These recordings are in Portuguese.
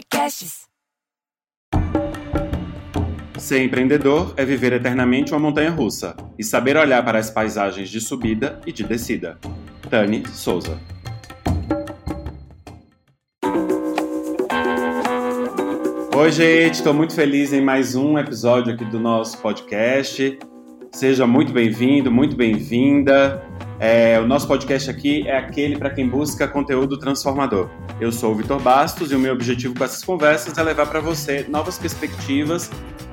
Podcasts. Ser empreendedor é viver eternamente uma montanha russa e saber olhar para as paisagens de subida e de descida. Tani Souza. Oi, gente, estou muito feliz em mais um episódio aqui do nosso podcast. Seja muito bem-vindo, muito bem-vinda. É, o nosso podcast aqui é aquele para quem busca conteúdo transformador. Eu sou o Vitor Bastos e o meu objetivo com essas conversas é levar para você novas perspectivas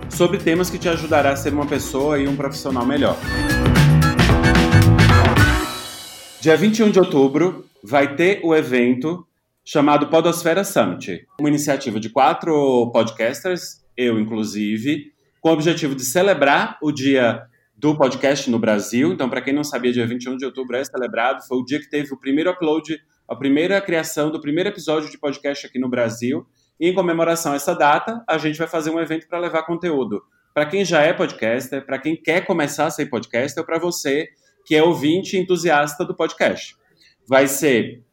sobre temas que te ajudará a ser uma pessoa e um profissional melhor. Dia 21 de outubro vai ter o evento chamado Podosfera Summit, uma iniciativa de quatro podcasters, eu inclusive, com o objetivo de celebrar o dia do podcast no Brasil. Então, para quem não sabia, dia 21 de outubro é celebrado, foi o dia que teve o primeiro upload, a primeira criação do primeiro episódio de podcast aqui no Brasil. E em comemoração a essa data, a gente vai fazer um evento para levar conteúdo para quem já é podcaster, para quem quer começar a ser podcaster, ou para você que é ouvinte entusiasta do podcast. Vai ser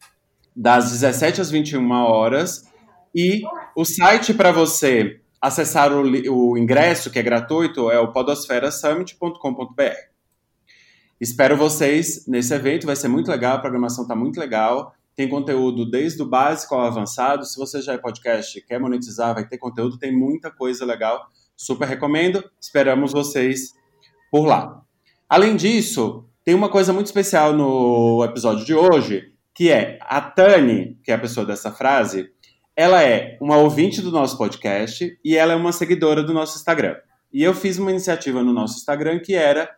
das 17 às 21 horas e o site para você acessar o, o, ingresso, que é gratuito, é o podosferasummit.com.br. Espero vocês nesse evento, vai ser muito legal, a programação está muito legal. Tem conteúdo desde o básico ao avançado. Se você já é podcast, quer monetizar, vai ter conteúdo, tem muita coisa legal. Super recomendo. Esperamos vocês por lá. Além disso, tem uma coisa muito especial no episódio de hoje, que é a Tani, que é a pessoa dessa frase, ela é uma ouvinte do nosso podcast e ela é uma seguidora do nosso Instagram. E eu fiz uma iniciativa no nosso Instagram que era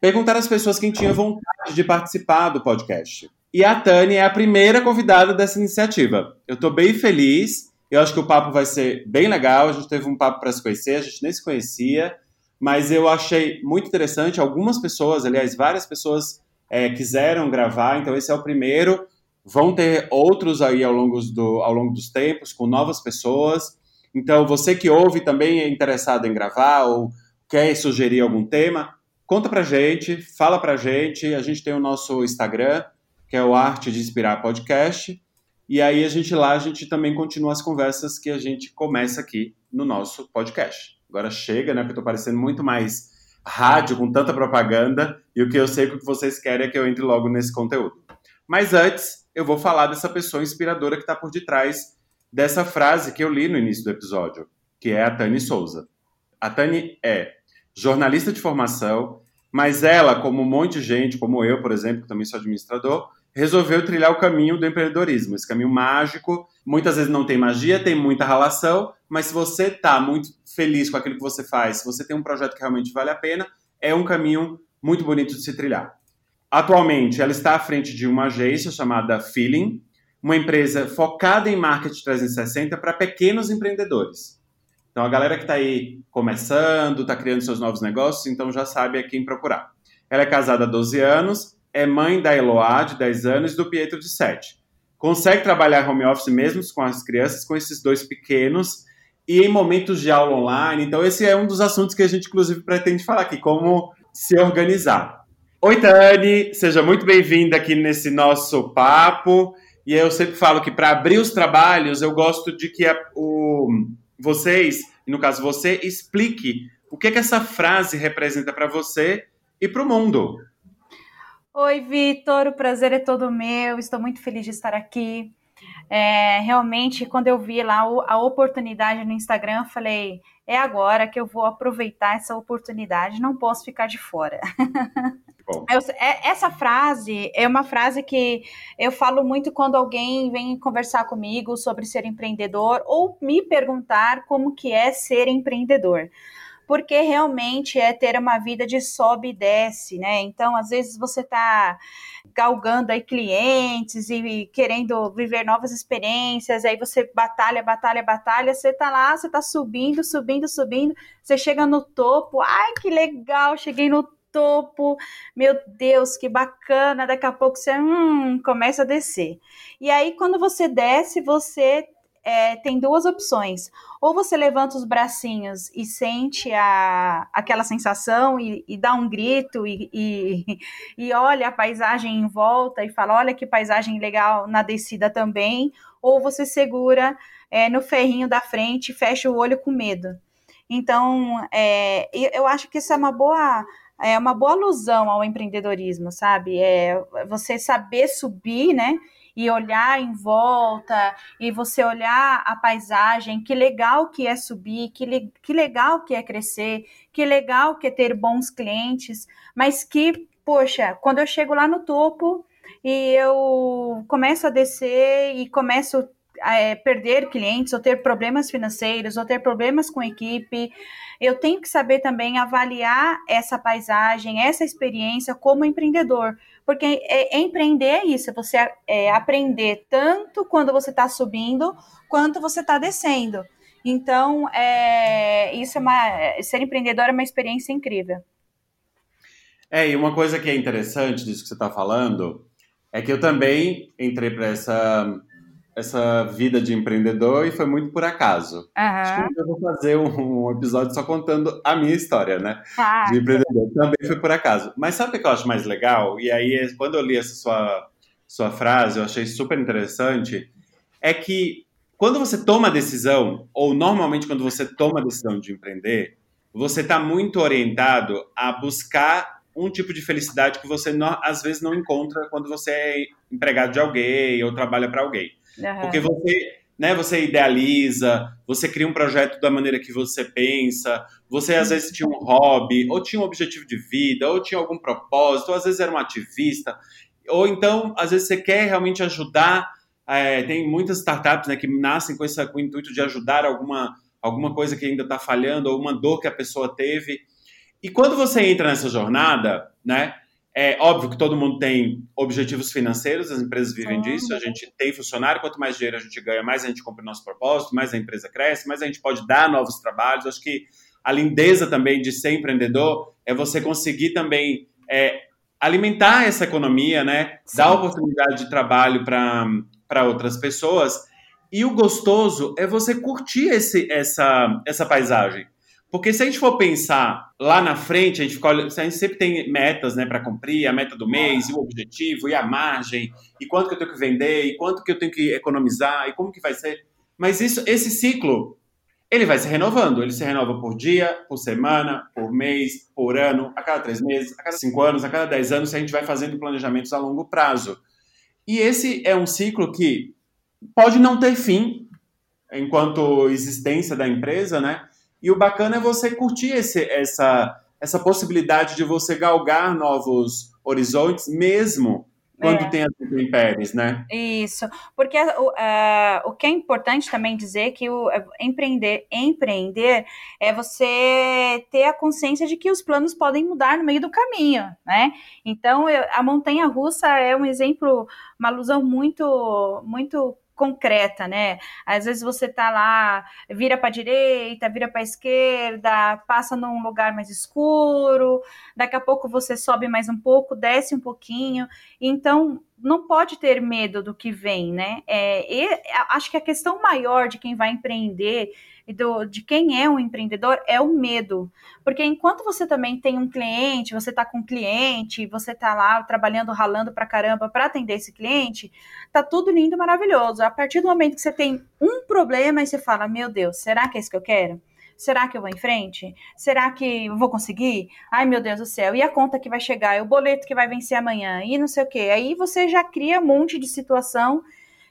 perguntar às pessoas quem tinha vontade de participar do podcast. E a Tani é a primeira convidada dessa iniciativa. Eu estou bem feliz. Eu acho que o papo vai ser bem legal. A gente teve um papo para se conhecer, a gente nem se conhecia, mas eu achei muito interessante. Algumas pessoas, aliás, várias pessoas é, quiseram gravar, então esse é o primeiro. Vão ter outros aí ao longo, do, ao longo dos tempos, com novas pessoas. Então, você que ouve também é interessado em gravar ou quer sugerir algum tema, conta pra gente, fala pra gente. A gente tem o nosso Instagram, que é o Arte de Inspirar Podcast. E aí a gente lá, a gente também continua as conversas que a gente começa aqui no nosso podcast. Agora chega, né? Porque eu tô parecendo muito mais rádio com tanta propaganda e o que eu sei que vocês querem é que eu entre logo nesse conteúdo. Mas antes, eu vou falar dessa pessoa inspiradora que está por detrás dessa frase que eu li no início do episódio, que é a Tani Souza. A Tani é jornalista de formação, mas ela, como um monte de gente, como eu, por exemplo, que também sou administrador, resolveu trilhar o caminho do empreendedorismo, esse caminho mágico. Muitas vezes não tem magia, tem muita relação, mas se você está muito feliz com aquilo que você faz, se você tem um projeto que realmente vale a pena, é um caminho muito bonito de se trilhar. Atualmente, ela está à frente de uma agência chamada Feeling, uma empresa focada em marketing 360 para pequenos empreendedores. Então, a galera que está aí começando, está criando seus novos negócios, então já sabe a quem procurar. Ela é casada há 12 anos é mãe da Eloá, de 10 anos, e do Pietro, de 7. Consegue trabalhar home office mesmo com as crianças, com esses dois pequenos, e em momentos de aula online. Então, esse é um dos assuntos que a gente, inclusive, pretende falar aqui, como se organizar. Oi, Tani, seja muito bem-vinda aqui nesse nosso papo. E eu sempre falo que para abrir os trabalhos, eu gosto de que a, o, vocês, no caso você, explique o que, que essa frase representa para você e para o mundo. Oi, Vitor, o prazer é todo meu, estou muito feliz de estar aqui. É, realmente, quando eu vi lá a oportunidade no Instagram, falei: é agora que eu vou aproveitar essa oportunidade, não posso ficar de fora. Eu, é, essa frase é uma frase que eu falo muito quando alguém vem conversar comigo sobre ser empreendedor ou me perguntar como que é ser empreendedor porque realmente é ter uma vida de sobe e desce, né? Então, às vezes você está galgando aí clientes e querendo viver novas experiências, aí você batalha, batalha, batalha, você tá lá, você tá subindo, subindo, subindo, você chega no topo, ai que legal, cheguei no topo, meu Deus, que bacana, daqui a pouco você hum, começa a descer. E aí, quando você desce, você é, tem duas opções. Ou você levanta os bracinhos e sente a, aquela sensação e, e dá um grito e, e, e, olha a paisagem em volta e fala: olha que paisagem legal na descida também. Ou você segura é, no ferrinho da frente e fecha o olho com medo. Então, é, eu acho que isso é uma boa é uma boa alusão ao empreendedorismo, sabe? É você saber subir, né? e olhar em volta e você olhar a paisagem, que legal que é subir, que, le, que legal que é crescer, que legal que é ter bons clientes, mas que, poxa, quando eu chego lá no topo e eu começo a descer e começo é, perder clientes, ou ter problemas financeiros, ou ter problemas com equipe, eu tenho que saber também avaliar essa paisagem, essa experiência como empreendedor, porque é, é empreender é isso, você é, aprender tanto quando você está subindo quanto você está descendo. Então, é, isso é uma, ser empreendedor é uma experiência incrível. É, e uma coisa que é interessante disso que você está falando é que eu também entrei para essa essa vida de empreendedor e foi muito por acaso. Uhum. Acho que eu vou fazer um, um, episódio só contando a minha história, né? Ah, de empreendedor. Também foi por acaso. Mas sabe o que eu acho mais legal? E aí, quando eu li essa sua, sua frase, eu achei super interessante. É que quando você toma a decisão, ou normalmente quando você toma a decisão de empreender, você está muito orientado a buscar um tipo de felicidade que você não, às vezes não encontra quando você é empregado de alguém ou trabalha para alguém. Uhum. Porque você, né, você idealiza, você cria um projeto da maneira que você pensa, você às vezes tinha um hobby, ou tinha um objetivo de vida, ou tinha algum propósito, ou às vezes era um ativista, ou então, às vezes você quer realmente ajudar. É, tem muitas startups né, que nascem com, essa, com o intuito de ajudar alguma, alguma coisa que ainda está falhando, ou uma dor que a pessoa teve. E quando você entra nessa jornada, né, é óbvio que todo mundo tem objetivos financeiros, as empresas vivem disso, a gente tem funcionário, quanto mais dinheiro a gente ganha, mais a gente compra o nosso propósito, mais a empresa cresce, mais a gente pode dar novos trabalhos. Acho que a lindeza também de ser empreendedor é você conseguir também é, alimentar essa economia, né? Sim. Dar oportunidade de trabalho para outras pessoas. E o gostoso é você curtir esse, essa, essa paisagem. Porque se a gente for pensar lá na frente, a gente, fica, a gente sempre tem metas né, para cumprir, a meta do mês, e o objetivo, e a margem, e quanto que eu tenho que vender, e quanto que eu tenho que economizar, e como que vai ser. Mas isso, esse ciclo, ele vai se renovando. Ele se renova por dia, por semana, por mês, por ano, a cada três meses, a cada cinco anos, a cada dez anos, a gente vai fazendo planejamentos a longo prazo. E esse é um ciclo que pode não ter fim enquanto existência da empresa, né? E o bacana é você curtir esse, essa, essa possibilidade de você galgar novos horizontes, mesmo quando é. tem as intempéries, né? Isso, porque uh, o que é importante também dizer que o é, empreender, empreender é você ter a consciência de que os planos podem mudar no meio do caminho, né? Então, eu, a montanha russa é um exemplo, uma alusão muito, muito concreta, né? Às vezes você tá lá, vira para direita, vira para esquerda, passa num lugar mais escuro, daqui a pouco você sobe mais um pouco, desce um pouquinho. Então, não pode ter medo do que vem, né? É, acho que a questão maior de quem vai empreender do, de quem é um empreendedor é o medo. Porque enquanto você também tem um cliente, você está com um cliente, você está lá trabalhando, ralando para caramba para atender esse cliente, tá tudo lindo, maravilhoso. A partir do momento que você tem um problema e você fala, meu Deus, será que é isso que eu quero? Será que eu vou em frente? Será que eu vou conseguir? Ai, meu Deus do céu. E a conta que vai chegar? E o boleto que vai vencer amanhã? E não sei o quê. Aí você já cria um monte de situação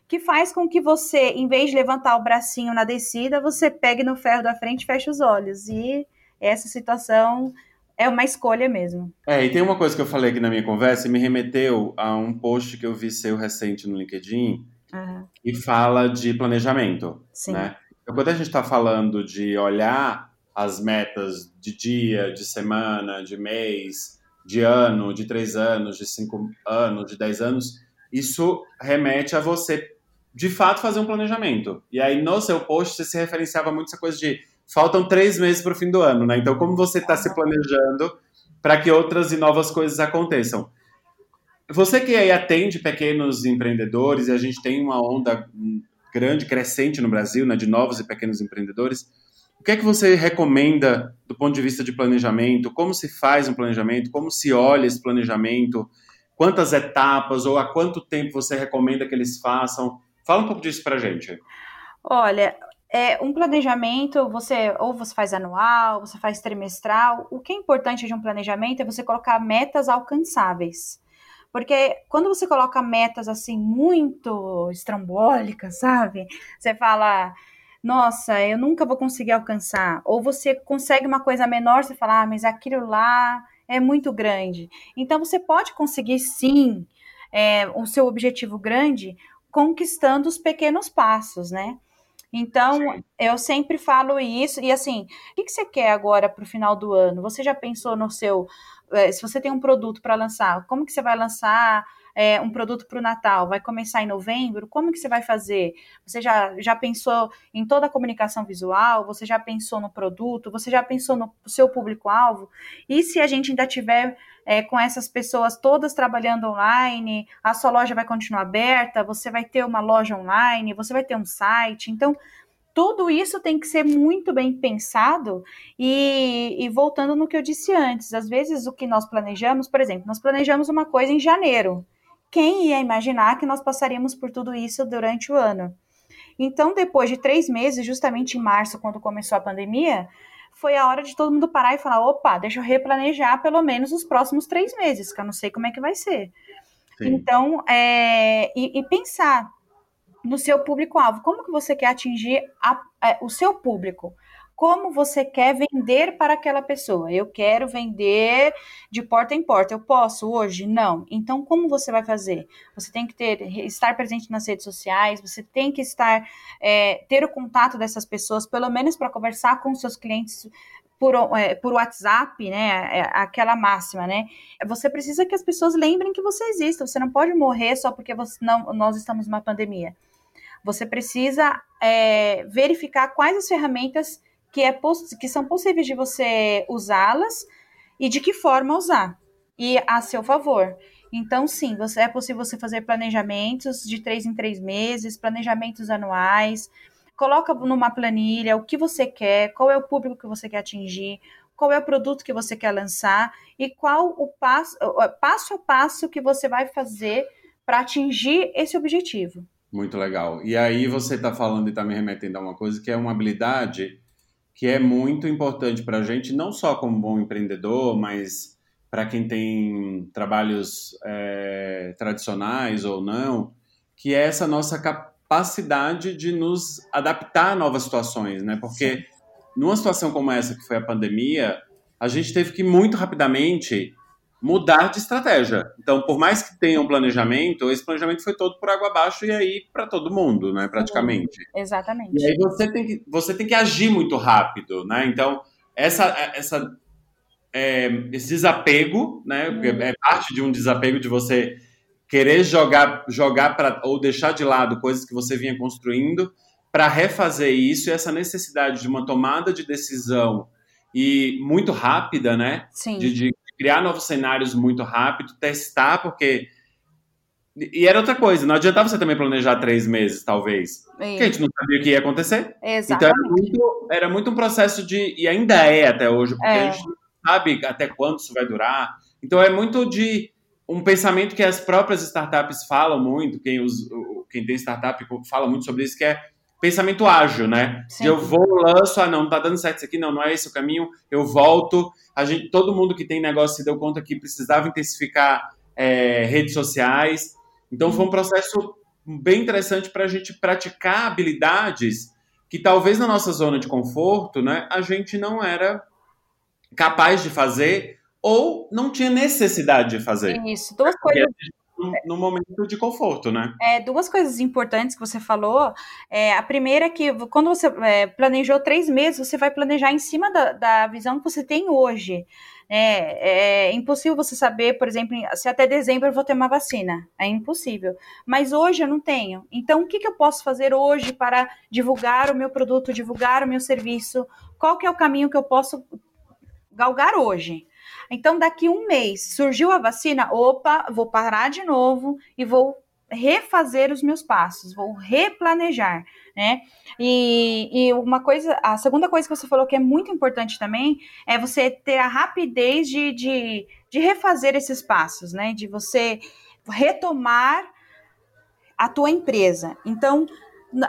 que faz com que você, em vez de levantar o bracinho na descida, você pegue no ferro da frente e feche os olhos. E essa situação é uma escolha mesmo. É, e tem uma coisa que eu falei aqui na minha conversa e me remeteu a um post que eu vi seu recente no LinkedIn uhum. e fala de planejamento. Sim. Né? Então, quando a gente está falando de olhar as metas de dia, de semana, de mês, de ano, de três anos, de cinco anos, de dez anos, isso remete a você de fato fazer um planejamento. E aí no seu post você se referenciava muito essa coisa de faltam três meses para o fim do ano, né? Então como você está se planejando para que outras e novas coisas aconteçam? Você que aí atende pequenos empreendedores e a gente tem uma onda grande, crescente no Brasil, né, de novos e pequenos empreendedores. O que é que você recomenda do ponto de vista de planejamento? Como se faz um planejamento? Como se olha esse planejamento? Quantas etapas ou há quanto tempo você recomenda que eles façam? Fala um pouco disso para gente. Olha, é, um planejamento, você ou você faz anual, você faz trimestral. O que é importante de um planejamento é você colocar metas alcançáveis. Porque quando você coloca metas assim muito estrambólicas, sabe? Você fala, nossa, eu nunca vou conseguir alcançar. Ou você consegue uma coisa menor, você fala, ah, mas aquilo lá é muito grande. Então você pode conseguir sim é, o seu objetivo grande conquistando os pequenos passos, né? Então, Sim. eu sempre falo isso. E assim, o que, que você quer agora para o final do ano? Você já pensou no seu se você tem um produto para lançar, como que você vai lançar é, um produto para o Natal? Vai começar em novembro? Como que você vai fazer? Você já, já pensou em toda a comunicação visual? Você já pensou no produto? Você já pensou no seu público-alvo? E se a gente ainda tiver é, com essas pessoas todas trabalhando online, a sua loja vai continuar aberta? Você vai ter uma loja online? Você vai ter um site? Então, tudo isso tem que ser muito bem pensado e, e, voltando no que eu disse antes, às vezes o que nós planejamos, por exemplo, nós planejamos uma coisa em janeiro. Quem ia imaginar que nós passaríamos por tudo isso durante o ano? Então, depois de três meses, justamente em março, quando começou a pandemia, foi a hora de todo mundo parar e falar: opa, deixa eu replanejar pelo menos os próximos três meses, que eu não sei como é que vai ser. Sim. Então, é, e, e pensar no seu público-alvo. Como que você quer atingir a, a, o seu público? Como você quer vender para aquela pessoa? Eu quero vender de porta em porta. Eu posso hoje? Não. Então, como você vai fazer? Você tem que ter, estar presente nas redes sociais, você tem que estar, é, ter o contato dessas pessoas, pelo menos para conversar com seus clientes por, é, por WhatsApp, né? É, aquela máxima, né? Você precisa que as pessoas lembrem que você existe. Você não pode morrer só porque você não, nós estamos numa pandemia. Você precisa é, verificar quais as ferramentas que, é que são possíveis de você usá-las e de que forma usar, e a seu favor. Então, sim, você, é possível você fazer planejamentos de três em três meses, planejamentos anuais, coloca numa planilha o que você quer, qual é o público que você quer atingir, qual é o produto que você quer lançar e qual o passo, passo a passo que você vai fazer para atingir esse objetivo. Muito legal. E aí você está falando e está me remetendo a uma coisa que é uma habilidade que é muito importante para a gente, não só como bom empreendedor, mas para quem tem trabalhos é, tradicionais ou não, que é essa nossa capacidade de nos adaptar a novas situações, né? Porque numa situação como essa que foi a pandemia, a gente teve que muito rapidamente mudar de estratégia. Então, por mais que tenha um planejamento, esse planejamento foi todo por água abaixo e aí para todo mundo, né, praticamente. Exatamente. E aí você tem que, você tem que agir muito rápido, né? Então, essa, essa, é, esse desapego, né, uhum. é parte de um desapego de você querer jogar, jogar para ou deixar de lado coisas que você vinha construindo para refazer isso e essa necessidade de uma tomada de decisão e muito rápida, né? Sim. De, de criar novos cenários muito rápido, testar, porque. E era outra coisa, não adiantava você também planejar três meses, talvez. Porque a gente não sabia o que ia acontecer. Exatamente. Então era muito, era muito um processo de. E ainda é até hoje, porque é. a gente não sabe até quando isso vai durar. Então é muito de um pensamento que as próprias startups falam muito, quem, os, quem tem startup fala muito sobre isso, que é pensamento ágil, né? Sim. De eu vou, lanço, ah, não, não tá dando certo isso aqui, não, não é esse o caminho, eu volto. A gente, todo mundo que tem negócio se deu conta que precisava intensificar é, redes sociais. Então foi um processo bem interessante para a gente praticar habilidades que talvez na nossa zona de conforto, né, a gente não era capaz de fazer ou não tinha necessidade de fazer. Isso, duas coisas no, momento de conforto, né? É, duas coisas importantes que você falou. É, a primeira é que quando você é, planejou três meses, você vai planejar em cima da, da visão que você tem hoje. É, é, impossível você saber, por exemplo, se até dezembro eu vou ter uma vacina. É impossível. Mas hoje eu não tenho. Então, o que, que eu posso fazer hoje para divulgar o meu produto, divulgar o meu serviço? Qual que é o caminho que eu posso galgar hoje? Então, daqui um mês, surgiu a vacina, opa, vou parar de novo e vou refazer os meus passos, vou replanejar, né? E, e, uma coisa, a segunda coisa que você falou que é muito importante também é você ter a rapidez de, de, de refazer esses passos, né? De você retomar a tua empresa. Então,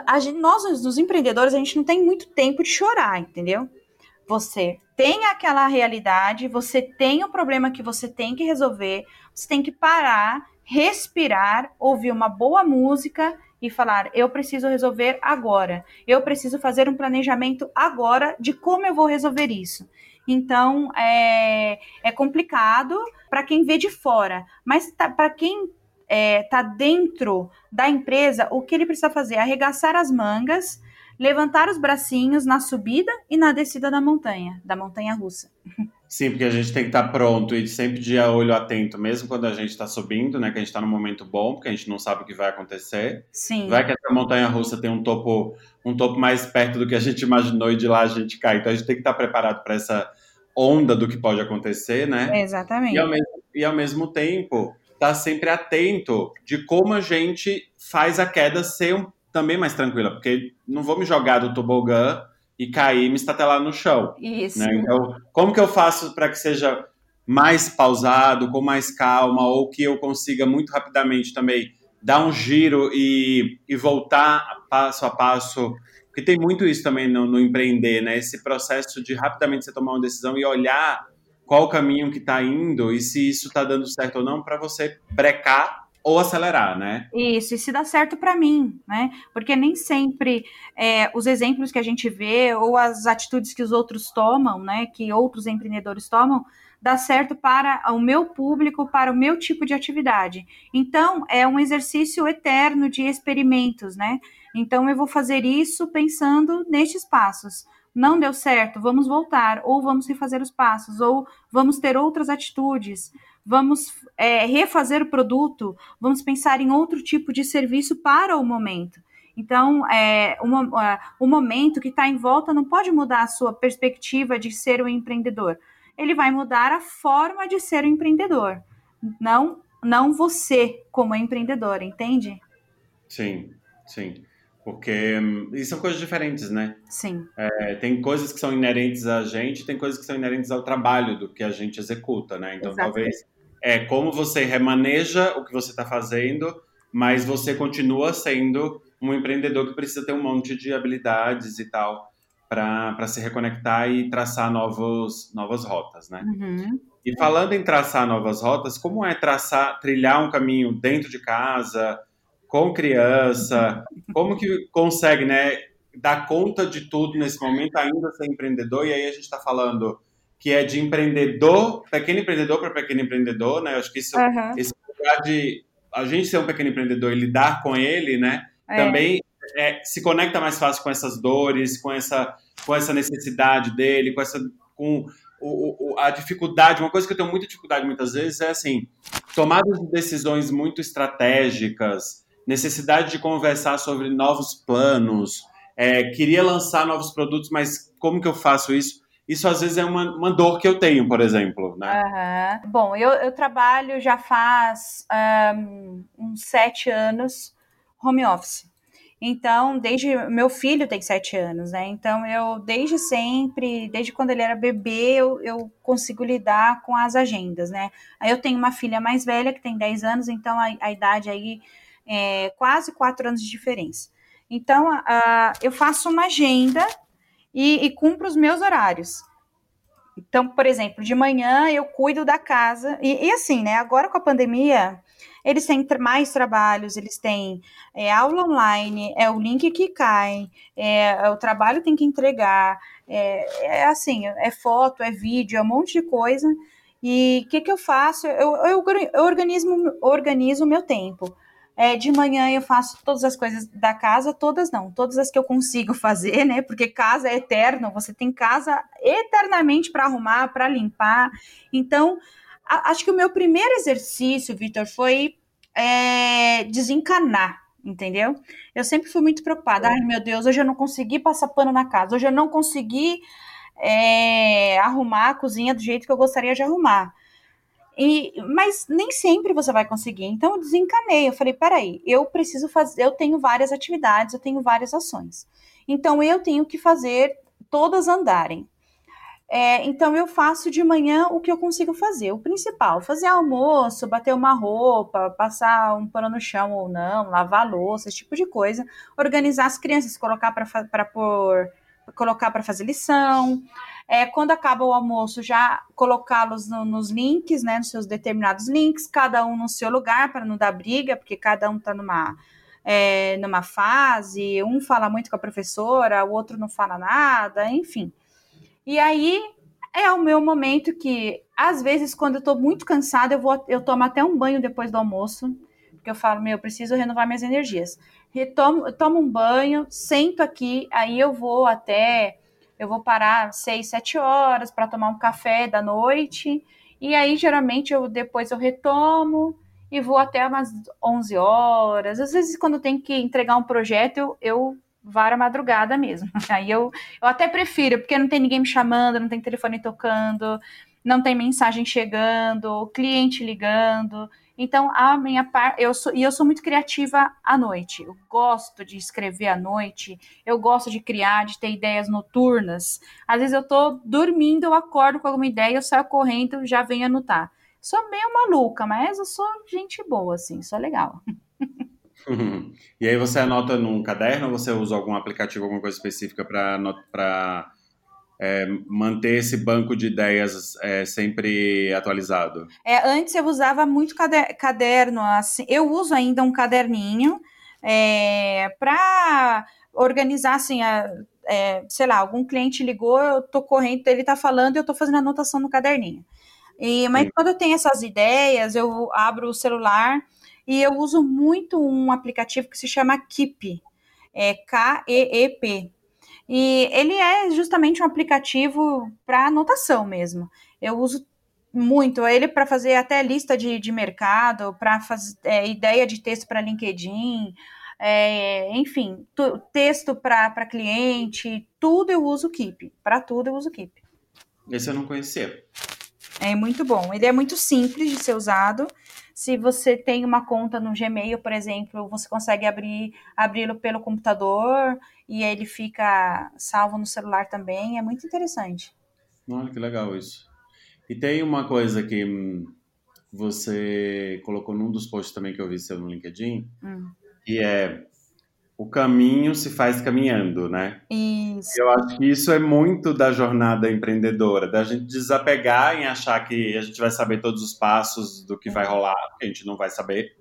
a gente, nós, os empreendedores, a gente não tem muito tempo de chorar, entendeu? Você tem aquela realidade, você tem o problema que você tem que resolver, você tem que parar, respirar, ouvir uma boa música e falar: eu preciso resolver agora. Eu preciso fazer um planejamento agora de como eu vou resolver isso. Então é, é complicado para quem vê de fora, mas tá, para quem está é, tá dentro da empresa, o que ele precisa fazer? Arregaçar as mangas, levantar os bracinhos na subida e na descida da montanha, da montanha russa. Sim, porque a gente tem que estar pronto e sempre de olho atento, mesmo quando a gente está subindo, né? Que a gente está num momento bom, porque a gente não sabe o que vai acontecer. Sim. Vai que essa montanha russa tem um topo, um topo mais perto do que a gente imaginou e de lá a gente cai. Então a gente tem que estar preparado para essa onda do que pode acontecer, né? Exatamente. E ao mesmo, e ao mesmo tempo, estar tá sempre atento de como a gente faz a queda ser um, também mais tranquila, porque não vou me jogar do tobogã e cair e me estatelar no chão. Isso. Né? Então, como que eu faço para que seja mais pausado, com mais calma, ou que eu consiga muito rapidamente também dar um giro e, e voltar passo a passo? Porque tem muito isso também no, no empreender, né? Esse processo de rapidamente você tomar uma decisão e olhar qual o caminho que está indo e se isso está dando certo ou não para você brecar ou acelerar, né? Isso, e se dá certo para mim, né? Porque nem sempre é, os exemplos que a gente vê ou as atitudes que os outros tomam, né? Que outros empreendedores tomam, dá certo para o meu público, para o meu tipo de atividade. Então, é um exercício eterno de experimentos, né? Então, eu vou fazer isso pensando nestes passos. Não deu certo, vamos voltar, ou vamos refazer os passos, ou vamos ter outras atitudes vamos é, refazer o produto, vamos pensar em outro tipo de serviço para o momento. Então, é, uma, o momento que está em volta não pode mudar a sua perspectiva de ser um empreendedor. Ele vai mudar a forma de ser um empreendedor, não, não você como empreendedor, entende? Sim, sim. Porque hum, e são coisas diferentes, né? Sim. É, tem coisas que são inerentes a gente, tem coisas que são inerentes ao trabalho do que a gente executa, né? Então, Exatamente. talvez é como você remaneja o que você está fazendo, mas você continua sendo um empreendedor que precisa ter um monte de habilidades e tal para se reconectar e traçar novos, novas rotas, né? Uhum. E falando em traçar novas rotas, como é traçar, trilhar um caminho dentro de casa, com criança? Como que consegue, né, dar conta de tudo nesse momento, ainda ser empreendedor? E aí a gente está falando que é de empreendedor, pequeno empreendedor para pequeno empreendedor, né? Eu acho que isso, uhum. esse lugar de a gente ser um pequeno empreendedor e lidar com ele, né? É. Também é, se conecta mais fácil com essas dores, com essa, com essa necessidade dele, com essa com o, o, a dificuldade. Uma coisa que eu tenho muita dificuldade muitas vezes é assim, tomadas de decisões muito estratégicas, necessidade de conversar sobre novos planos, é, queria lançar novos produtos, mas como que eu faço isso? Isso às vezes é uma, uma dor que eu tenho, por exemplo. Né? Uhum. Bom, eu, eu trabalho já faz um, uns sete anos home office. Então, desde meu filho tem sete anos, né? Então, eu desde sempre, desde quando ele era bebê, eu, eu consigo lidar com as agendas, né? Aí eu tenho uma filha mais velha que tem 10 anos, então a, a idade aí é quase quatro anos de diferença. Então, eu faço uma agenda e, e cumpro os meus horários. Então, por exemplo, de manhã eu cuido da casa, e, e assim, né? Agora com a pandemia, eles têm mais trabalhos, eles têm é, aula online, é o link que cai, é, é o trabalho tem que entregar, é, é, assim, é foto, é vídeo, é um monte de coisa. E o que, que eu faço? Eu, eu, eu organizo, organizo o meu tempo. É, de manhã eu faço todas as coisas da casa, todas não, todas as que eu consigo fazer, né? Porque casa é eterno, você tem casa eternamente para arrumar, para limpar. Então, a, acho que o meu primeiro exercício, Vitor, foi é, desencanar, entendeu? Eu sempre fui muito preocupada. Ai, meu Deus, hoje eu não consegui passar pano na casa, hoje eu não consegui é, arrumar a cozinha do jeito que eu gostaria de arrumar. E, mas nem sempre você vai conseguir. Então eu desencanei. Eu falei, peraí, eu preciso fazer, eu tenho várias atividades, eu tenho várias ações. Então eu tenho que fazer todas andarem. É, então eu faço de manhã o que eu consigo fazer. O principal, fazer almoço, bater uma roupa, passar um pano no chão ou não, lavar louça, esse tipo de coisa. Organizar as crianças, colocar para colocar para fazer lição. É, quando acaba o almoço, já colocá-los no, nos links, né, nos seus determinados links, cada um no seu lugar para não dar briga, porque cada um está numa é, numa fase, um fala muito com a professora, o outro não fala nada, enfim. E aí é o meu momento que, às vezes, quando eu tô muito cansada, eu vou, eu tomo até um banho depois do almoço, porque eu falo, meu, eu preciso renovar minhas energias. Retomo, eu tomo um banho, sento aqui, aí eu vou até, eu vou parar seis, sete horas para tomar um café da noite, e aí geralmente eu depois eu retomo e vou até umas 11 horas. Às vezes, quando tem que entregar um projeto, eu, eu vara madrugada mesmo. Aí eu, eu até prefiro, porque não tem ninguém me chamando, não tem telefone tocando, não tem mensagem chegando, cliente ligando. Então, a minha parte, eu sou, e eu sou muito criativa à noite. Eu gosto de escrever à noite, eu gosto de criar, de ter ideias noturnas. Às vezes eu tô dormindo, eu acordo com alguma ideia, eu saio correndo, já venho anotar. Sou meio maluca, mas eu sou gente boa, assim, sou legal. E aí você anota num caderno ou você usa algum aplicativo, alguma coisa específica para é, manter esse banco de ideias é, sempre atualizado? É, antes eu usava muito caderno, assim, eu uso ainda um caderninho é, para organizar assim, a, é, sei lá, algum cliente ligou, eu tô correndo, ele tá falando e eu tô fazendo anotação no caderninho. E, mas Sim. quando eu tenho essas ideias, eu abro o celular e eu uso muito um aplicativo que se chama Keep, é K-E-E-P. E ele é justamente um aplicativo para anotação mesmo. Eu uso muito ele para fazer até lista de, de mercado, para fazer é, ideia de texto para LinkedIn, é, enfim, tu, texto para cliente, tudo eu uso o Keep. Para tudo eu uso o Keep. Esse eu não conhecia. É muito bom. Ele é muito simples de ser usado. Se você tem uma conta no Gmail, por exemplo, você consegue abrir abri-lo pelo computador e ele fica salvo no celular também. É muito interessante. Olha que legal isso. E tem uma coisa que hum, você colocou num dos posts também que eu vi seu no LinkedIn, hum. que é o caminho se faz caminhando, né? Isso. Eu acho que isso é muito da jornada empreendedora, da gente desapegar em achar que a gente vai saber todos os passos do que vai rolar, porque a gente não vai saber.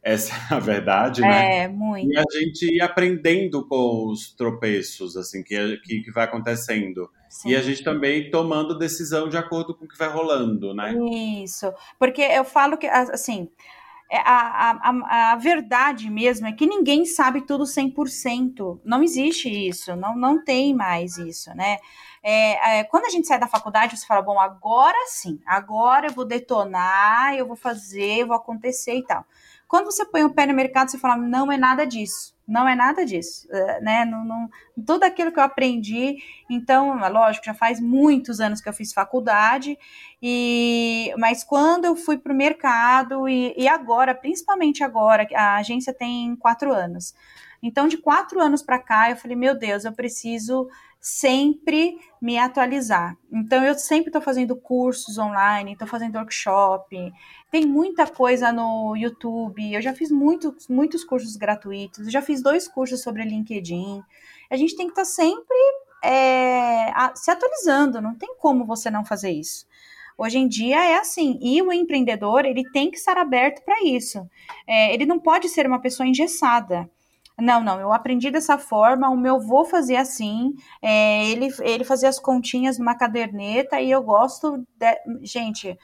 Essa é a verdade, né? É, muito. E a gente ir aprendendo com os tropeços, assim, que, que, que vai acontecendo. Sim. E a gente também tomando decisão de acordo com o que vai rolando, né? Isso. Porque eu falo que, assim, é, a, a, a, verdade mesmo é que ninguém sabe tudo 100%. Não existe isso, não, não tem mais isso, né? É, é, quando a gente sai da faculdade, você fala, bom, agora sim, agora eu vou detonar, eu vou fazer, eu vou acontecer e tal. Quando você põe o pé no mercado, você fala, não é nada disso, não é nada disso, é, né? Não, não, tudo aquilo que eu aprendi, então, é lógico, já faz muitos anos que eu fiz faculdade, e mas quando eu fui para o mercado, e, e agora, principalmente agora, a agência tem quatro anos. Então, de quatro anos para cá, eu falei, meu Deus, eu preciso sempre me atualizar. Então, eu sempre estou fazendo cursos online, estou fazendo workshop, tem muita coisa no YouTube. Eu já fiz muitos, muitos cursos gratuitos, eu já fiz dois cursos sobre LinkedIn. A gente tem que estar tá sempre é, a, se atualizando, não tem como você não fazer isso. Hoje em dia é assim, e o empreendedor ele tem que estar aberto para isso. É, ele não pode ser uma pessoa engessada. Não, não, eu aprendi dessa forma, o meu vou fazer assim. É, ele, ele fazia as continhas numa caderneta e eu gosto. De... Gente,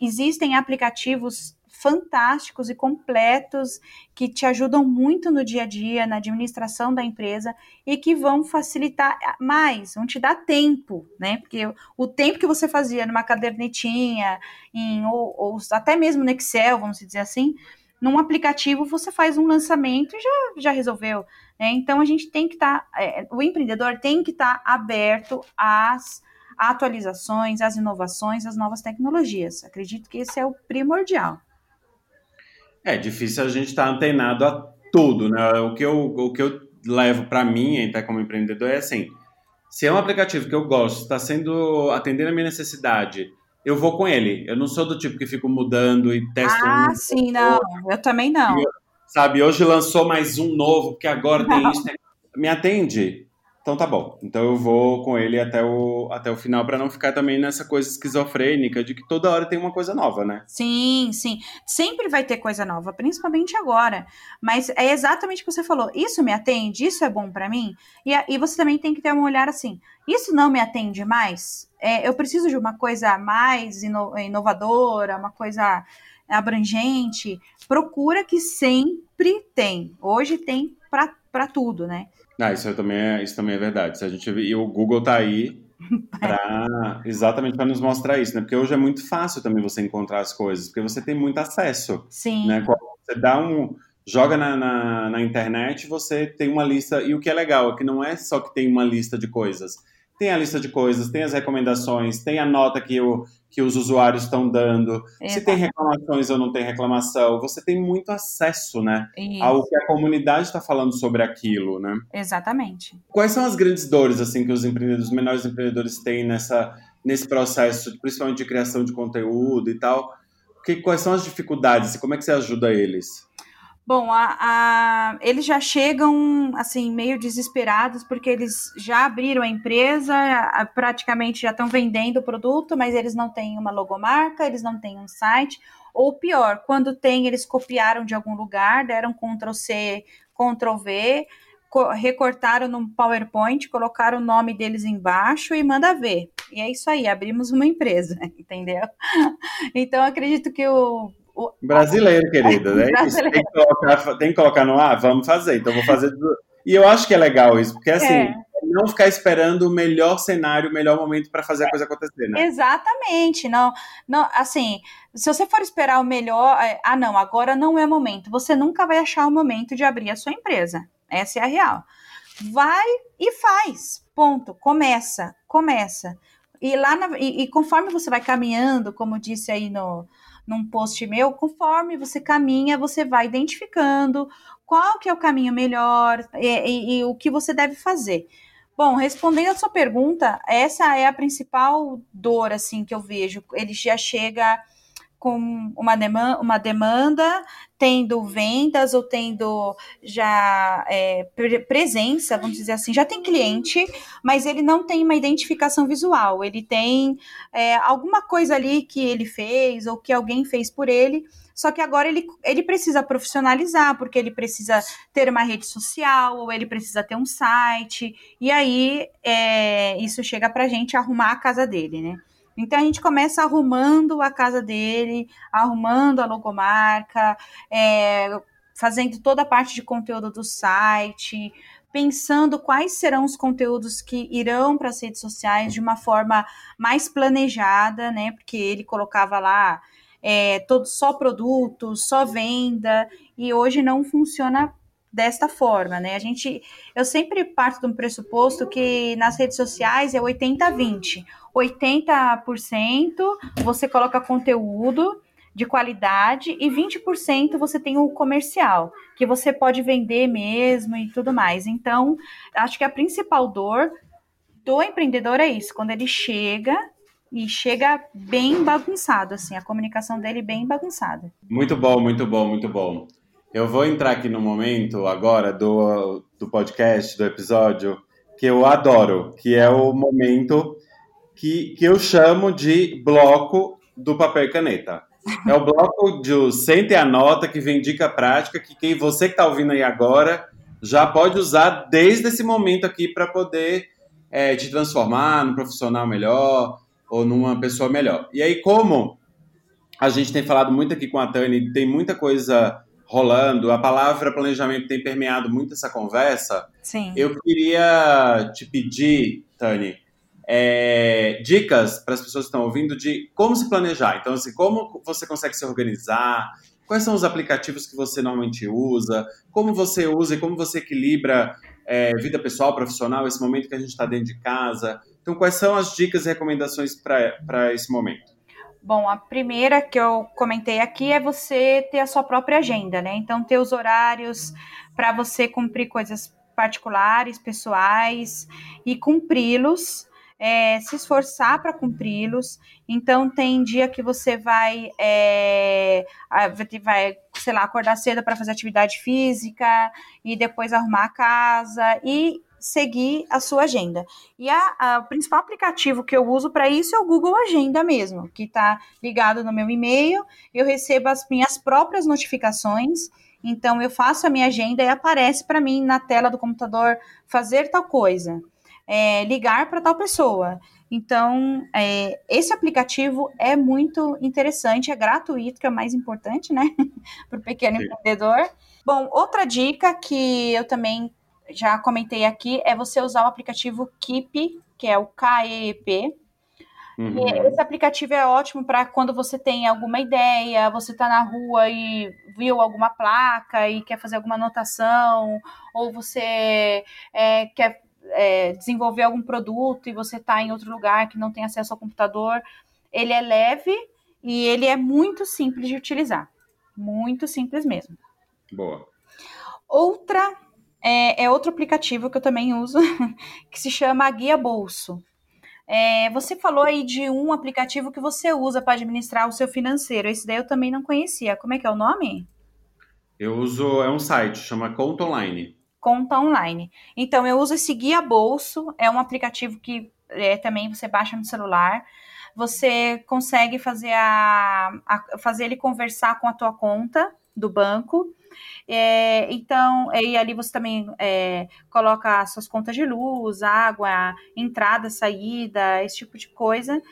existem aplicativos fantásticos e completos que te ajudam muito no dia a dia, na administração da empresa e que vão facilitar mais, vão te dar tempo, né? Porque o tempo que você fazia numa cadernetinha, em, ou, ou até mesmo no Excel, vamos dizer assim, num aplicativo você faz um lançamento e já, já resolveu. Né? Então a gente tem que estar, tá, é, o empreendedor tem que estar tá aberto às, atualizações, as inovações, as novas tecnologias. Acredito que esse é o primordial. É difícil a gente estar tá antenado a tudo, né? O que eu, o que eu levo para mim, até como empreendedor, é assim: se é um aplicativo que eu gosto, está sendo atendendo a minha necessidade, eu vou com ele. Eu não sou do tipo que fico mudando e testo. Ah, um, sim, não. Eu também não. Eu, sabe, hoje lançou mais um novo, porque agora não. tem isso. Me atende. Então tá bom. Então eu vou com ele até o, até o final para não ficar também nessa coisa esquizofrênica de que toda hora tem uma coisa nova, né? Sim, sim. Sempre vai ter coisa nova, principalmente agora. Mas é exatamente o que você falou. Isso me atende? Isso é bom para mim? E, e você também tem que ter um olhar assim. Isso não me atende mais? É, eu preciso de uma coisa mais ino inovadora, uma coisa abrangente. Procura que sempre tem. Hoje tem para tudo, né? Ah, isso também é, isso também é verdade. Se a gente e o Google tá aí para exatamente para nos mostrar isso, né? Porque hoje é muito fácil também você encontrar as coisas, porque você tem muito acesso. Sim. Né? Você dá um joga na, na, na internet, você tem uma lista e o que é legal é que não é só que tem uma lista de coisas tem a lista de coisas, tem as recomendações, tem a nota que, o, que os usuários estão dando, Exato. se tem reclamações ou não tem reclamação, você tem muito acesso, né, Isso. ao que a comunidade está falando sobre aquilo, né? Exatamente. Quais são as grandes dores, assim, que os empreendedores, os menores empreendedores têm nessa, nesse processo, principalmente de criação de conteúdo e tal? Que, quais são as dificuldades e como é que você ajuda eles? Bom, a, a, eles já chegam assim meio desesperados porque eles já abriram a empresa, a, praticamente já estão vendendo o produto, mas eles não têm uma logomarca, eles não têm um site, ou pior, quando tem, eles copiaram de algum lugar, deram Ctrl C, Ctrl V, recortaram no PowerPoint, colocaram o nome deles embaixo e manda ver. E é isso aí, abrimos uma empresa, entendeu? Então acredito que o o, brasileiro, querida, né? Brasileiro. Tem, que colocar, tem que colocar no ar? Vamos fazer. Então, vou fazer. E eu acho que é legal isso, porque assim, é. não ficar esperando o melhor cenário, o melhor momento para fazer a coisa acontecer, né? Exatamente. Não, não, assim, se você for esperar o melhor, é, ah, não, agora não é momento. Você nunca vai achar o momento de abrir a sua empresa. Essa é a real. Vai e faz. Ponto. Começa, começa. E lá na, e, e conforme você vai caminhando, como disse aí no, num post meu, conforme você caminha, você vai identificando qual que é o caminho melhor e, e, e o que você deve fazer. Bom, respondendo a sua pergunta, essa é a principal dor assim que eu vejo. Ele já chega com uma demanda, uma demanda tendo vendas ou tendo já é, presença, vamos dizer assim, já tem cliente, mas ele não tem uma identificação visual, ele tem é, alguma coisa ali que ele fez ou que alguém fez por ele, só que agora ele, ele precisa profissionalizar, porque ele precisa ter uma rede social, ou ele precisa ter um site, e aí é, isso chega para a gente arrumar a casa dele, né? Então a gente começa arrumando a casa dele, arrumando a logomarca, é, fazendo toda a parte de conteúdo do site, pensando quais serão os conteúdos que irão para as redes sociais de uma forma mais planejada, né? Porque ele colocava lá é, todo, só produto, só venda, e hoje não funciona desta forma, né? A gente, eu sempre parto de um pressuposto que nas redes sociais é 80-20. 80% você coloca conteúdo de qualidade e 20% você tem o comercial, que você pode vender mesmo e tudo mais. Então, acho que a principal dor do empreendedor é isso, quando ele chega e chega bem bagunçado, assim, a comunicação dele bem bagunçada. Muito bom, muito bom, muito bom. Eu vou entrar aqui no momento agora do, do podcast, do episódio, que eu adoro, que é o momento que, que eu chamo de bloco do papel e caneta. É o bloco de sente a nota, que vem dica prática, que quem você que está ouvindo aí agora já pode usar desde esse momento aqui para poder é, te transformar num profissional melhor ou numa pessoa melhor. E aí, como a gente tem falado muito aqui com a Tani, tem muita coisa rolando, a palavra planejamento tem permeado muito essa conversa. Sim. Eu queria te pedir, Tani, é, dicas para as pessoas que estão ouvindo de como se planejar. Então, assim, como você consegue se organizar, quais são os aplicativos que você normalmente usa, como você usa e como você equilibra é, vida pessoal, profissional, esse momento que a gente está dentro de casa. Então, quais são as dicas e recomendações para esse momento? Bom, a primeira que eu comentei aqui é você ter a sua própria agenda, né? Então, ter os horários para você cumprir coisas particulares, pessoais e cumpri-los é, se esforçar para cumpri-los. Então, tem dia que você vai, é, vai, sei lá, acordar cedo para fazer atividade física e depois arrumar a casa e seguir a sua agenda. E a, a, o principal aplicativo que eu uso para isso é o Google Agenda mesmo, que está ligado no meu e-mail. Eu recebo as minhas próprias notificações. Então, eu faço a minha agenda e aparece para mim na tela do computador fazer tal coisa é, ligar para tal pessoa. Então, é, esse aplicativo é muito interessante, é gratuito, que é o mais importante, né, para o pequeno Sim. empreendedor. Bom, outra dica que eu também já comentei aqui é você usar o aplicativo Keep, que é o KEP. Uhum. esse aplicativo é ótimo para quando você tem alguma ideia, você está na rua e viu alguma placa e quer fazer alguma anotação, ou você é, quer é, desenvolver algum produto e você está em outro lugar que não tem acesso ao computador, ele é leve e ele é muito simples de utilizar. Muito simples mesmo. Boa. Outra é, é outro aplicativo que eu também uso, que se chama Guia Bolso. É, você falou aí de um aplicativo que você usa para administrar o seu financeiro. Esse daí eu também não conhecia. Como é que é o nome? Eu uso, é um site, chama Conta Online conta online. Então, eu uso esse Guia Bolso, é um aplicativo que é, também você baixa no celular. Você consegue fazer, a, a, fazer ele conversar com a tua conta do banco. É, então, e ali você também é, coloca suas contas de luz, água, entrada, saída, esse tipo de coisa.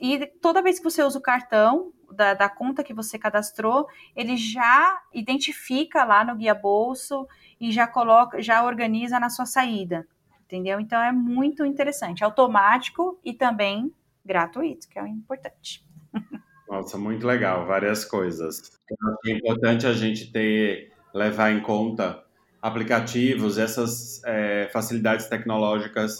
E toda vez que você usa o cartão da, da conta que você cadastrou, ele já identifica lá no guia bolso e já coloca, já organiza na sua saída, entendeu? Então é muito interessante, automático e também gratuito, que é o importante. Nossa, muito legal, várias coisas. É importante a gente ter levar em conta aplicativos, essas é, facilidades tecnológicas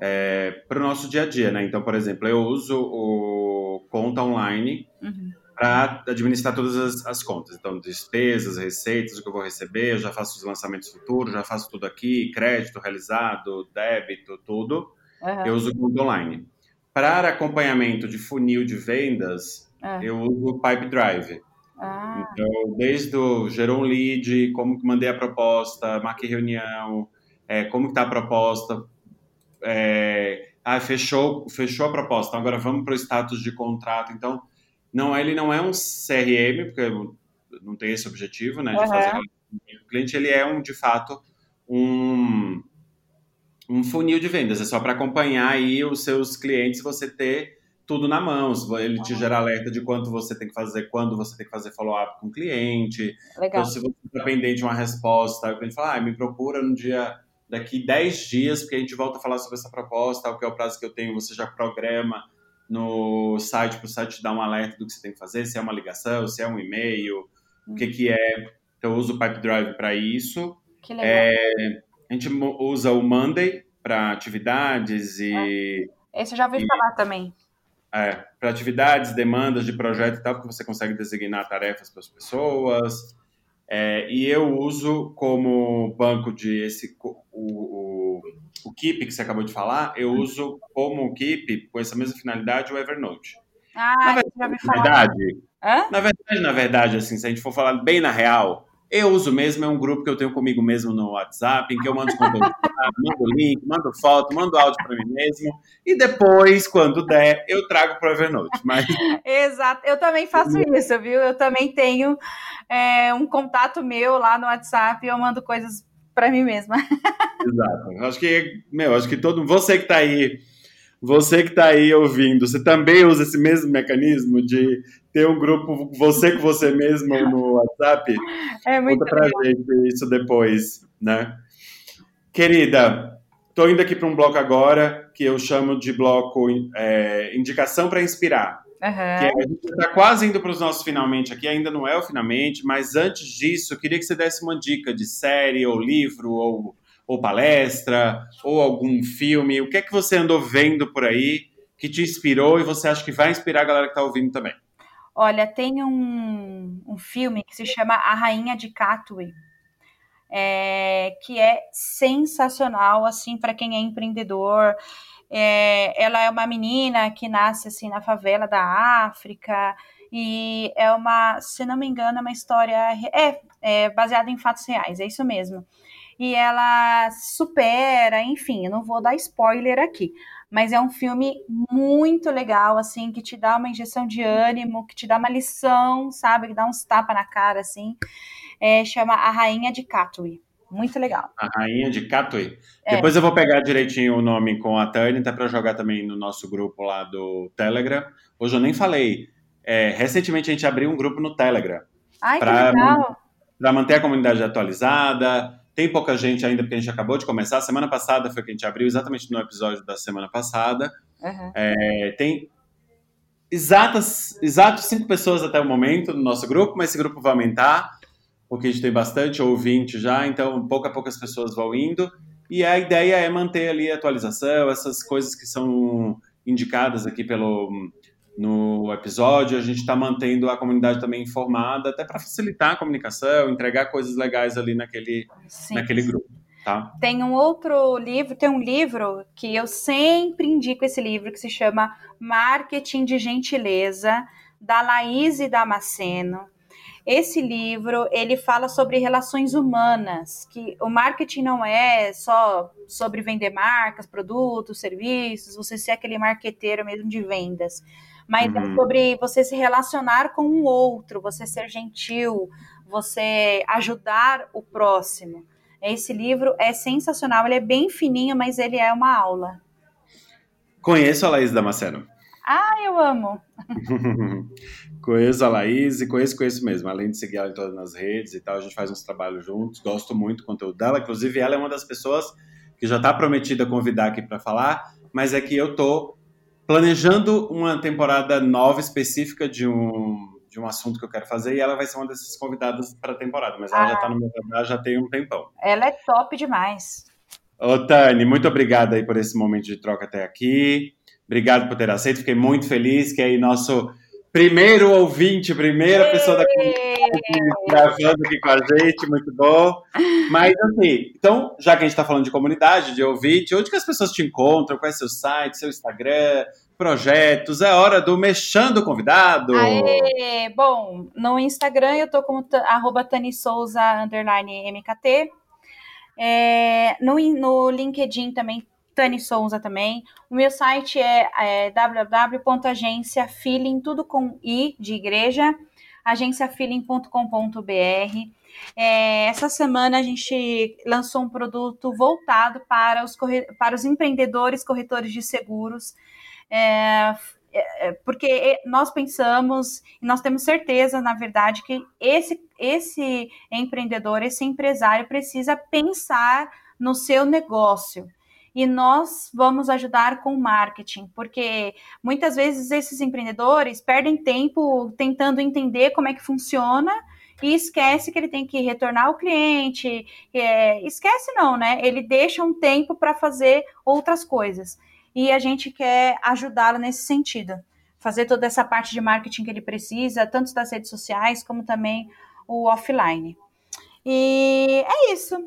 é, para o nosso dia a dia, né? Então, por exemplo, eu uso o Conta Online. Uhum para administrar todas as, as, contas. Então, despesas, receitas, o que eu vou receber, eu já faço os lançamentos futuros, já faço tudo aqui, crédito realizado, débito, tudo. Uhum. Eu uso o Conta Online. Para acompanhamento de funil de vendas, uhum. eu uso o Pipe Drive. Ah. Então, desde o gerou um lead, como que mandei a proposta, marquei reunião, é, como está a proposta, é, ah, fechou, fechou a proposta, então agora vamos para o status de contrato. Então, não, ele não é um CRM, porque não tem esse objetivo, né, de uhum. fazer o cliente, ele é um, de fato, um, um funil de vendas, é só para acompanhar aí os seus clientes, você ter tudo na mão, ele te gera alerta de quanto você tem que fazer, quando você tem que fazer follow-up com o cliente, Legal. Então, se você está pendente de uma resposta, o cliente fala, ah, me procura no dia daqui 10 dias, porque a gente volta a falar sobre essa proposta, o que é o prazo que eu tenho, você já programa no site para o site dar um alerta do que você tem que fazer, se é uma ligação, se é um e-mail, o que, que é. Então, eu uso o Pipe Drive para isso. Que legal. É, a gente usa o Monday para atividades e. É. Esse eu já ouvi e, falar também. É, para atividades, demandas de projeto e tal, porque você consegue designar tarefas para as pessoas. É, e eu uso como banco de esse o, o, o Keep que você acabou de falar, eu uso como Keep, com essa mesma finalidade, o Evernote. Ah, na verdade, na verdade, na verdade, na verdade, assim, se a gente for falar bem na real, eu uso mesmo, é um grupo que eu tenho comigo mesmo no WhatsApp, em que eu mando os conteúdos, mando link, mando foto, mando áudio para mim mesmo, e depois, quando der, eu trago para o Evernote. Mas... Exato, eu também faço isso, viu? Eu também tenho é, um contato meu lá no WhatsApp e eu mando coisas para mim mesma. Exato. Acho que, meu, acho que todo você que está aí, você que está aí ouvindo, você também usa esse mesmo mecanismo de ter um grupo você com você mesmo no WhatsApp? É muito Conta pra gente isso depois, né? Querida, tô indo aqui para um bloco agora que eu chamo de bloco é, indicação para inspirar. Uhum. Que a gente está quase indo para os nossos finalmente aqui, ainda não é o finalmente, mas antes disso, eu queria que você desse uma dica de série ou livro ou ou palestra, ou algum filme? O que é que você andou vendo por aí que te inspirou e você acha que vai inspirar a galera que está ouvindo também? Olha, tem um, um filme que se chama A Rainha de Katwe, é, que é sensacional, assim, para quem é empreendedor. É, ela é uma menina que nasce, assim, na favela da África, e é uma, se não me engano, é uma história é, é baseada em fatos reais, é isso mesmo. E ela supera, enfim, eu não vou dar spoiler aqui, mas é um filme muito legal, assim, que te dá uma injeção de ânimo, que te dá uma lição, sabe, que dá uns tapas na cara, assim. É, chama A Rainha de Katwe. Muito legal. A Rainha de Katwe. É. Depois eu vou pegar direitinho o nome com a Tânia, tá para jogar também no nosso grupo lá do Telegram. Hoje eu nem falei. É, recentemente a gente abriu um grupo no Telegram. Ai, pra, que legal! Para manter a comunidade atualizada. Tem pouca gente ainda, porque a gente acabou de começar. Semana passada foi que a gente abriu, exatamente no episódio da semana passada. Uhum. É, tem exatas, exatos cinco pessoas até o momento no nosso grupo, mas esse grupo vai aumentar, porque a gente tem bastante ouvinte já, então pouco a pouco as pessoas vão indo. E a ideia é manter ali a atualização, essas coisas que são indicadas aqui pelo no episódio. A gente está mantendo a comunidade também informada, até para facilitar a comunicação, entregar coisas legais ali naquele, naquele grupo. Tá? Tem um outro livro, tem um livro que eu sempre indico esse livro, que se chama Marketing de Gentileza, da Laís Damasceno. Esse livro, ele fala sobre relações humanas, que o marketing não é só sobre vender marcas, produtos, serviços, você ser aquele marqueteiro mesmo de vendas mas é uhum. é sobre você se relacionar com o outro, você ser gentil, você ajudar o próximo. Esse livro é sensacional, ele é bem fininho, mas ele é uma aula. Conheço a Laís Damasceno. Ah, eu amo. conheço a Laís e conheço, conheço mesmo. Além de seguir ela em todas as redes e tal, a gente faz uns trabalhos juntos. Gosto muito do conteúdo dela. Inclusive, ela é uma das pessoas que já está prometida convidar aqui para falar, mas é que eu tô planejando uma temporada nova específica de um, de um assunto que eu quero fazer e ela vai ser uma dessas convidadas para a temporada, mas ela ah. já está no meu radar já tem um tempão. Ela é top demais. Ô, Tani, muito obrigado aí por esse momento de troca até aqui. Obrigado por ter aceito, fiquei muito feliz que aí nosso primeiro ouvinte, primeira pessoa da comunidade gravando aqui com a gente, muito bom. Mas assim, então, já que a gente está falando de comunidade, de ouvinte, onde que as pessoas te encontram? Qual é seu site, seu Instagram, projetos? É hora do Mexendo Convidado. Aê! Bom, no Instagram eu tô com arroba Tani Souza, MKT. É, no, no LinkedIn também Tani Souza também. O meu site é, é www.agenciafeeling, tudo com i de igreja, agenciafeeling.com.br. É, essa semana a gente lançou um produto voltado para os, para os empreendedores corretores de seguros. É, é, é porque nós pensamos e nós temos certeza, na verdade, que esse, esse empreendedor, esse empresário precisa pensar no seu negócio e nós vamos ajudar com marketing, porque muitas vezes esses empreendedores perdem tempo tentando entender como é que funciona e esquece que ele tem que retornar ao cliente. É, esquece não, né? Ele deixa um tempo para fazer outras coisas. E a gente quer ajudá-lo nesse sentido. Fazer toda essa parte de marketing que ele precisa, tanto das redes sociais como também o offline. E é isso.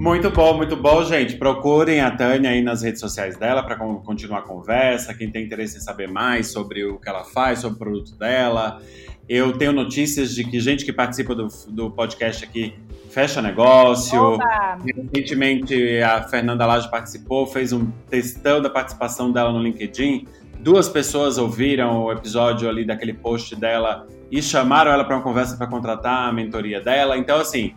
Muito bom, muito bom, gente. Procurem a Tânia aí nas redes sociais dela para continuar a conversa. Quem tem interesse em saber mais sobre o que ela faz, sobre o produto dela. Eu tenho notícias de que gente que participa do, do podcast aqui fecha negócio. Opa. Recentemente a Fernanda Lage participou, fez um testão da participação dela no LinkedIn. Duas pessoas ouviram o episódio ali daquele post dela e chamaram ela para uma conversa para contratar a mentoria dela. Então, assim,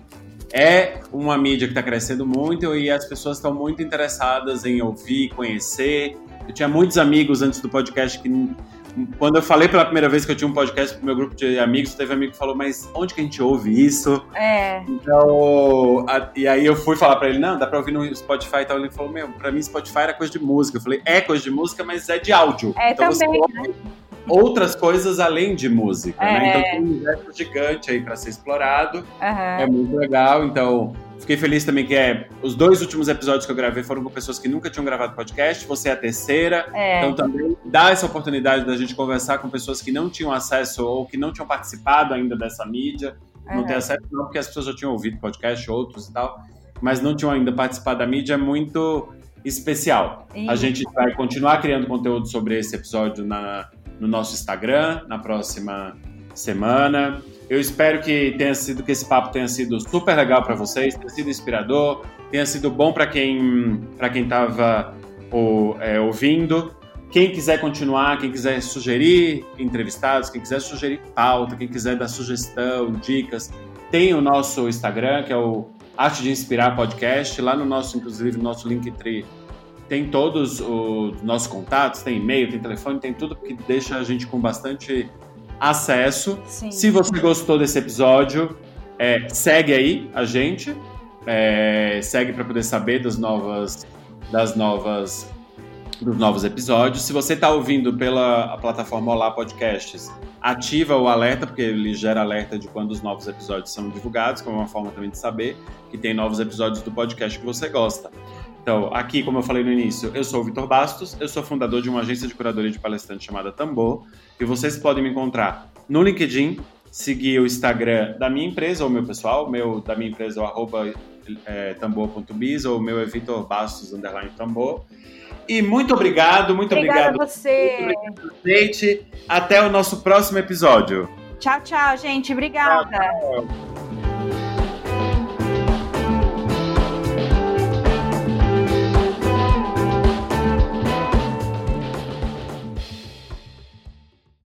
é uma mídia que está crescendo muito e as pessoas estão muito interessadas em ouvir, conhecer. Eu tinha muitos amigos antes do podcast que, quando eu falei pela primeira vez que eu tinha um podcast pro meu grupo de amigos, teve um amigo que falou: Mas onde que a gente ouve isso? É. Então, a, e aí eu fui falar para ele: Não, dá para ouvir no Spotify e tal. Ele falou: Meu, para mim Spotify era coisa de música. Eu falei: É coisa de música, mas é de áudio. É então, também. Você ouve, né? Outras coisas além de música, é. né? Então tem um universo gigante aí para ser explorado. Uhum. É muito legal. Então, fiquei feliz também que é os dois últimos episódios que eu gravei foram com pessoas que nunca tinham gravado podcast. Você é a terceira. É. Então também dá essa oportunidade da gente conversar com pessoas que não tinham acesso ou que não tinham participado ainda dessa mídia. Uhum. Não tem acesso não, porque as pessoas já tinham ouvido podcast, outros e tal, mas não tinham ainda participado da mídia. É muito especial. Isso. A gente vai continuar criando conteúdo sobre esse episódio na, no nosso Instagram na próxima semana. Eu espero que tenha sido que esse papo tenha sido super legal para vocês, tenha sido inspirador, tenha sido bom para quem para quem estava é, ouvindo. Quem quiser continuar, quem quiser sugerir entrevistados, quem quiser sugerir pauta, quem quiser dar sugestão, dicas, tem o nosso Instagram, que é o Arte de Inspirar Podcast. Lá no nosso, inclusive, no nosso Linktree, tem todos os nossos contatos, tem e-mail, tem telefone, tem tudo que deixa a gente com bastante acesso. Sim. Se você gostou desse episódio, é, segue aí a gente, é, segue para poder saber das novas, das novas, dos novos episódios. Se você está ouvindo pela plataforma Olá Podcasts, ativa o alerta, porque ele gera alerta de quando os novos episódios são divulgados, que é uma forma também de saber que tem novos episódios do podcast que você gosta. Então, aqui, como eu falei no início, eu sou o Vitor Bastos, eu sou fundador de uma agência de curadoria de palestrantes chamada Tambor, e vocês podem me encontrar no LinkedIn, seguir o Instagram da minha empresa, ou meu pessoal, meu da minha empresa o arroba é, tambor.biz, ou o meu é Vitor Bastos, underline tambor. E muito obrigado, muito Obrigada obrigado. a você. Muito obrigado, Até o nosso próximo episódio. Tchau, tchau, gente. Obrigada. Tchau, tchau.